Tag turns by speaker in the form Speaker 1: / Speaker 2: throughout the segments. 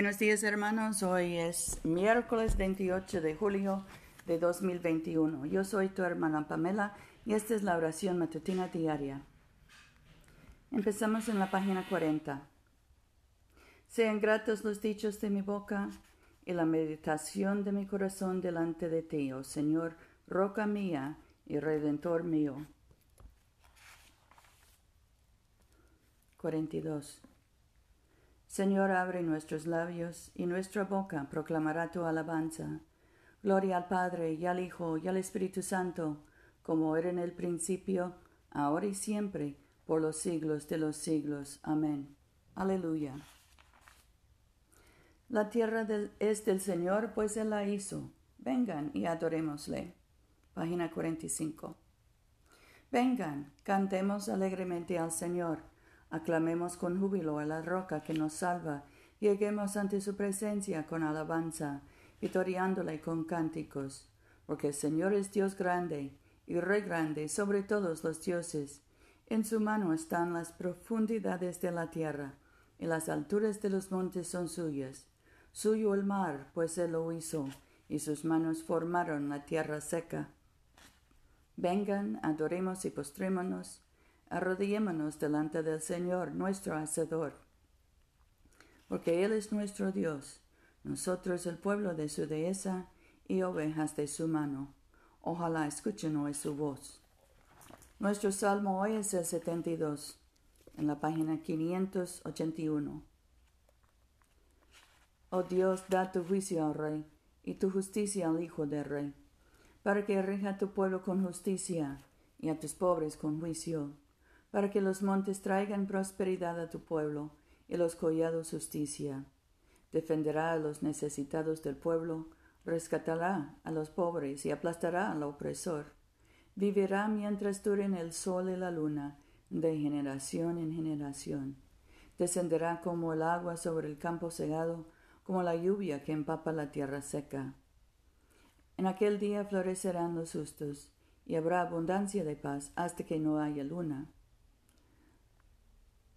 Speaker 1: Buenos días hermanos, hoy es miércoles 28 de julio de 2021. Yo soy tu hermana Pamela y esta es la oración matutina diaria. Empezamos en la página 40. Sean gratos los dichos de mi boca y la meditación de mi corazón delante de ti, oh Señor, roca mía y redentor mío. 42. Señor, abre nuestros labios, y nuestra boca proclamará tu alabanza. Gloria al Padre, y al Hijo, y al Espíritu Santo, como era en el principio, ahora y siempre, por los siglos de los siglos. Amén. Aleluya. La tierra es del Señor, pues Él la hizo. Vengan y adorémosle. Página 45. Vengan, cantemos alegremente al Señor Aclamemos con júbilo a la roca que nos salva, lleguemos ante su presencia con alabanza, vitoriándole con cánticos, porque el Señor es Dios grande y Rey grande sobre todos los dioses. En su mano están las profundidades de la tierra, y las alturas de los montes son suyas. Suyo el mar, pues él lo hizo, y sus manos formaron la tierra seca. Vengan, adoremos y postrémonos arrodillémonos delante del Señor, nuestro Hacedor, porque Él es nuestro Dios, nosotros el pueblo de su dehesa y ovejas de su mano. Ojalá escuchen hoy su voz. Nuestro salmo hoy es el 72, en la página 581. Oh Dios, da tu juicio al Rey y tu justicia al Hijo del Rey, para que rija tu pueblo con justicia y a tus pobres con juicio para que los montes traigan prosperidad a tu pueblo y los collados justicia. Defenderá a los necesitados del pueblo, rescatará a los pobres y aplastará al opresor. Vivirá mientras duren el sol y la luna, de generación en generación. Descenderá como el agua sobre el campo segado, como la lluvia que empapa la tierra seca. En aquel día florecerán los justos, y habrá abundancia de paz hasta que no haya luna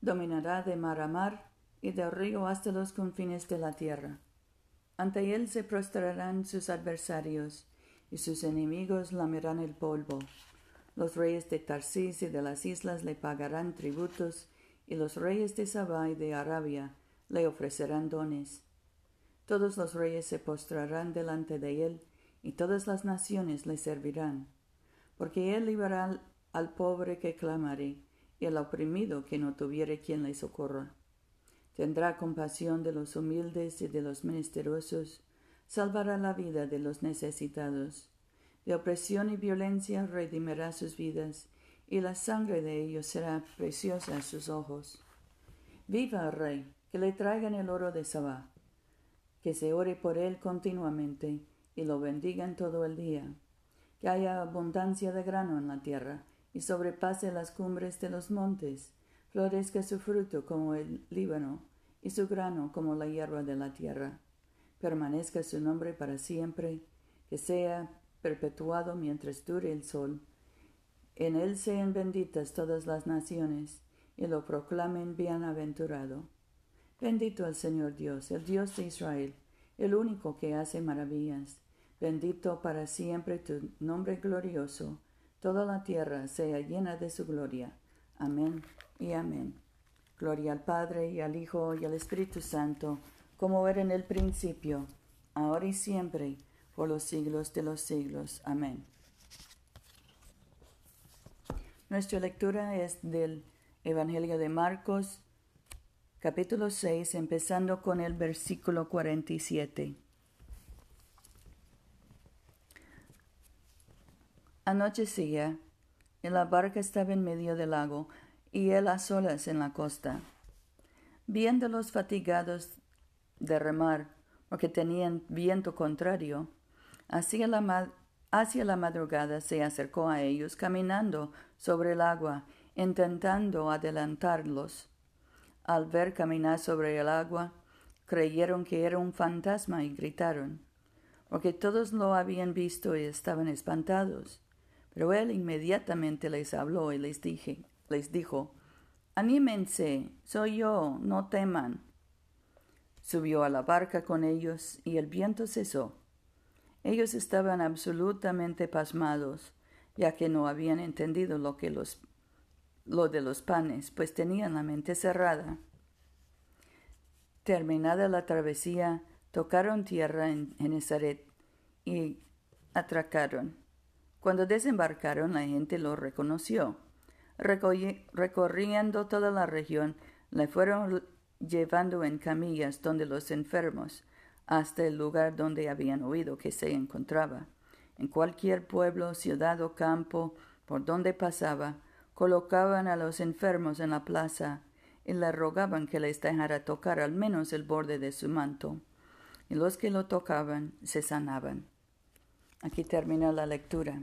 Speaker 1: dominará de mar a mar y del río hasta los confines de la tierra. Ante él se prostrarán sus adversarios, y sus enemigos lamerán el polvo. Los reyes de Tarsis y de las islas le pagarán tributos, y los reyes de Sabá y de Arabia le ofrecerán dones. Todos los reyes se postrarán delante de él, y todas las naciones le servirán, porque él librará al pobre que clamaré, y el oprimido que no tuviere quien le socorra. Tendrá compasión de los humildes y de los menesterosos, salvará la vida de los necesitados. De opresión y violencia redimirá sus vidas, y la sangre de ellos será preciosa a sus ojos. Viva el rey, que le traigan el oro de Sabá, que se ore por él continuamente y lo bendigan todo el día, que haya abundancia de grano en la tierra, y sobrepase las cumbres de los montes, florezca su fruto como el Líbano, y su grano como la hierba de la tierra. Permanezca su nombre para siempre, que sea perpetuado mientras dure el sol. En él sean benditas todas las naciones, y lo proclamen bienaventurado. Bendito el Señor Dios, el Dios de Israel, el único que hace maravillas. Bendito para siempre tu nombre glorioso toda la tierra sea llena de su gloria. Amén y amén. Gloria al Padre y al Hijo y al Espíritu Santo, como era en el principio, ahora y siempre, por los siglos de los siglos. Amén. Nuestra lectura es del Evangelio de Marcos, capítulo 6, empezando con el versículo 47. Anochecía, y la barca estaba en medio del lago, y él a solas en la costa. Viéndolos fatigados de remar, porque tenían viento contrario, hacia la, hacia la madrugada se acercó a ellos caminando sobre el agua, intentando adelantarlos. Al ver caminar sobre el agua, creyeron que era un fantasma y gritaron, porque todos lo habían visto y estaban espantados. Pero él inmediatamente les habló y les, dije, les dijo, Anímense, soy yo, no teman. Subió a la barca con ellos y el viento cesó. Ellos estaban absolutamente pasmados, ya que no habían entendido lo que los lo de los panes, pues tenían la mente cerrada. Terminada la travesía, tocaron tierra en Genezaret y atracaron. Cuando desembarcaron, la gente lo reconoció. Recorriendo toda la región, le fueron llevando en camillas donde los enfermos, hasta el lugar donde habían oído que se encontraba. En cualquier pueblo, ciudad o campo por donde pasaba, colocaban a los enfermos en la plaza y le rogaban que les dejara tocar al menos el borde de su manto, y los que lo tocaban se sanaban. Aquí termina la lectura.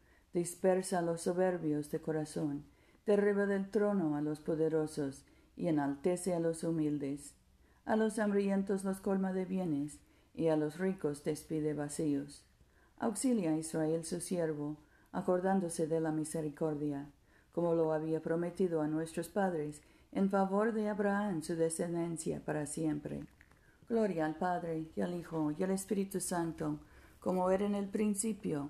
Speaker 1: dispersa a los soberbios de corazón, derriba del trono a los poderosos y enaltece a los humildes. A los hambrientos los colma de bienes y a los ricos despide vacíos. Auxilia a Israel su siervo, acordándose de la misericordia, como lo había prometido a nuestros padres, en favor de Abraham su descendencia para siempre. Gloria al Padre, y al Hijo, y al Espíritu Santo, como era en el principio,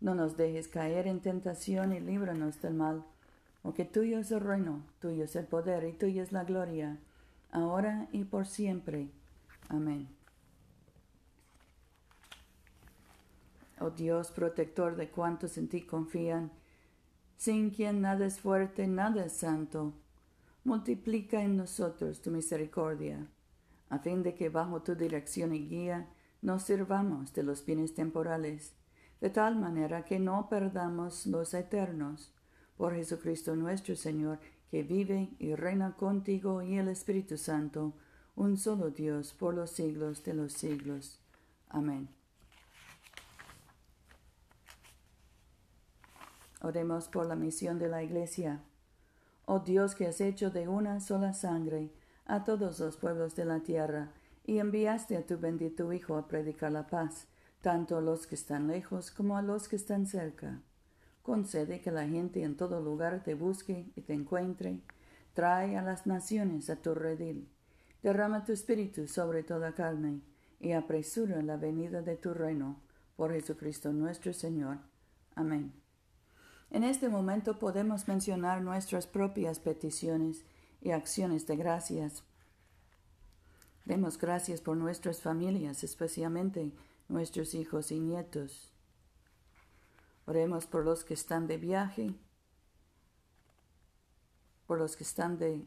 Speaker 1: no nos dejes caer en tentación y líbranos del mal, porque tuyo es el reino, tuyo es el poder y tuya es la gloria, ahora y por siempre. Amén. Oh Dios, protector de cuantos en ti confían, sin quien nada es fuerte, nada es santo, multiplica en nosotros tu misericordia, a fin de que bajo tu dirección y guía nos sirvamos de los bienes temporales de tal manera que no perdamos los eternos. Por Jesucristo nuestro Señor, que vive y reina contigo y el Espíritu Santo, un solo Dios por los siglos de los siglos. Amén. Oremos por la misión de la Iglesia. Oh Dios que has hecho de una sola sangre a todos los pueblos de la tierra, y enviaste a tu bendito Hijo a predicar la paz tanto a los que están lejos como a los que están cerca. Concede que la gente en todo lugar te busque y te encuentre. Trae a las naciones a tu redil. Derrama tu espíritu sobre toda carne y apresura la venida de tu reino. Por Jesucristo nuestro Señor. Amén. En este momento podemos mencionar nuestras propias peticiones y acciones de gracias. Demos gracias por nuestras familias, especialmente nuestros hijos y nietos. Oremos por los que están de viaje, por los que están de,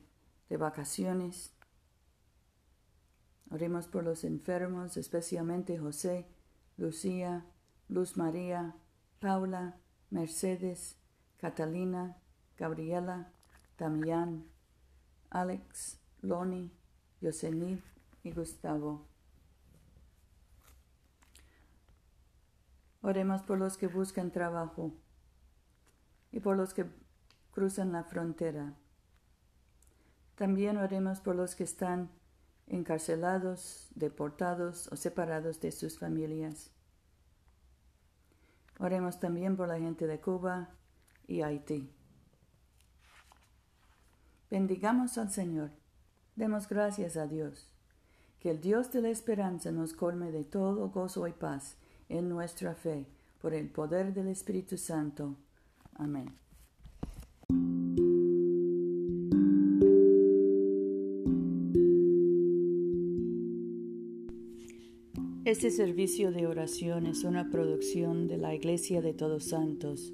Speaker 1: de vacaciones. Oremos por los enfermos, especialmente José, Lucía, Luz María, Paula, Mercedes, Catalina, Gabriela, Damián, Alex, Loni, Yosemite y Gustavo. Oremos por los que buscan trabajo y por los que cruzan la frontera. También oremos por los que están encarcelados, deportados o separados de sus familias. Oremos también por la gente de Cuba y Haití. Bendigamos al Señor. Demos gracias a Dios. Que el Dios de la esperanza nos colme de todo gozo y paz en nuestra fe, por el poder del Espíritu Santo. Amén. Este servicio de oración es una producción de la Iglesia de Todos Santos.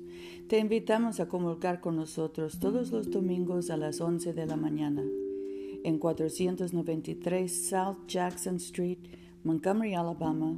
Speaker 1: Te invitamos a convocar con nosotros todos los domingos a las 11 de la mañana en 493 South Jackson Street, Montgomery, Alabama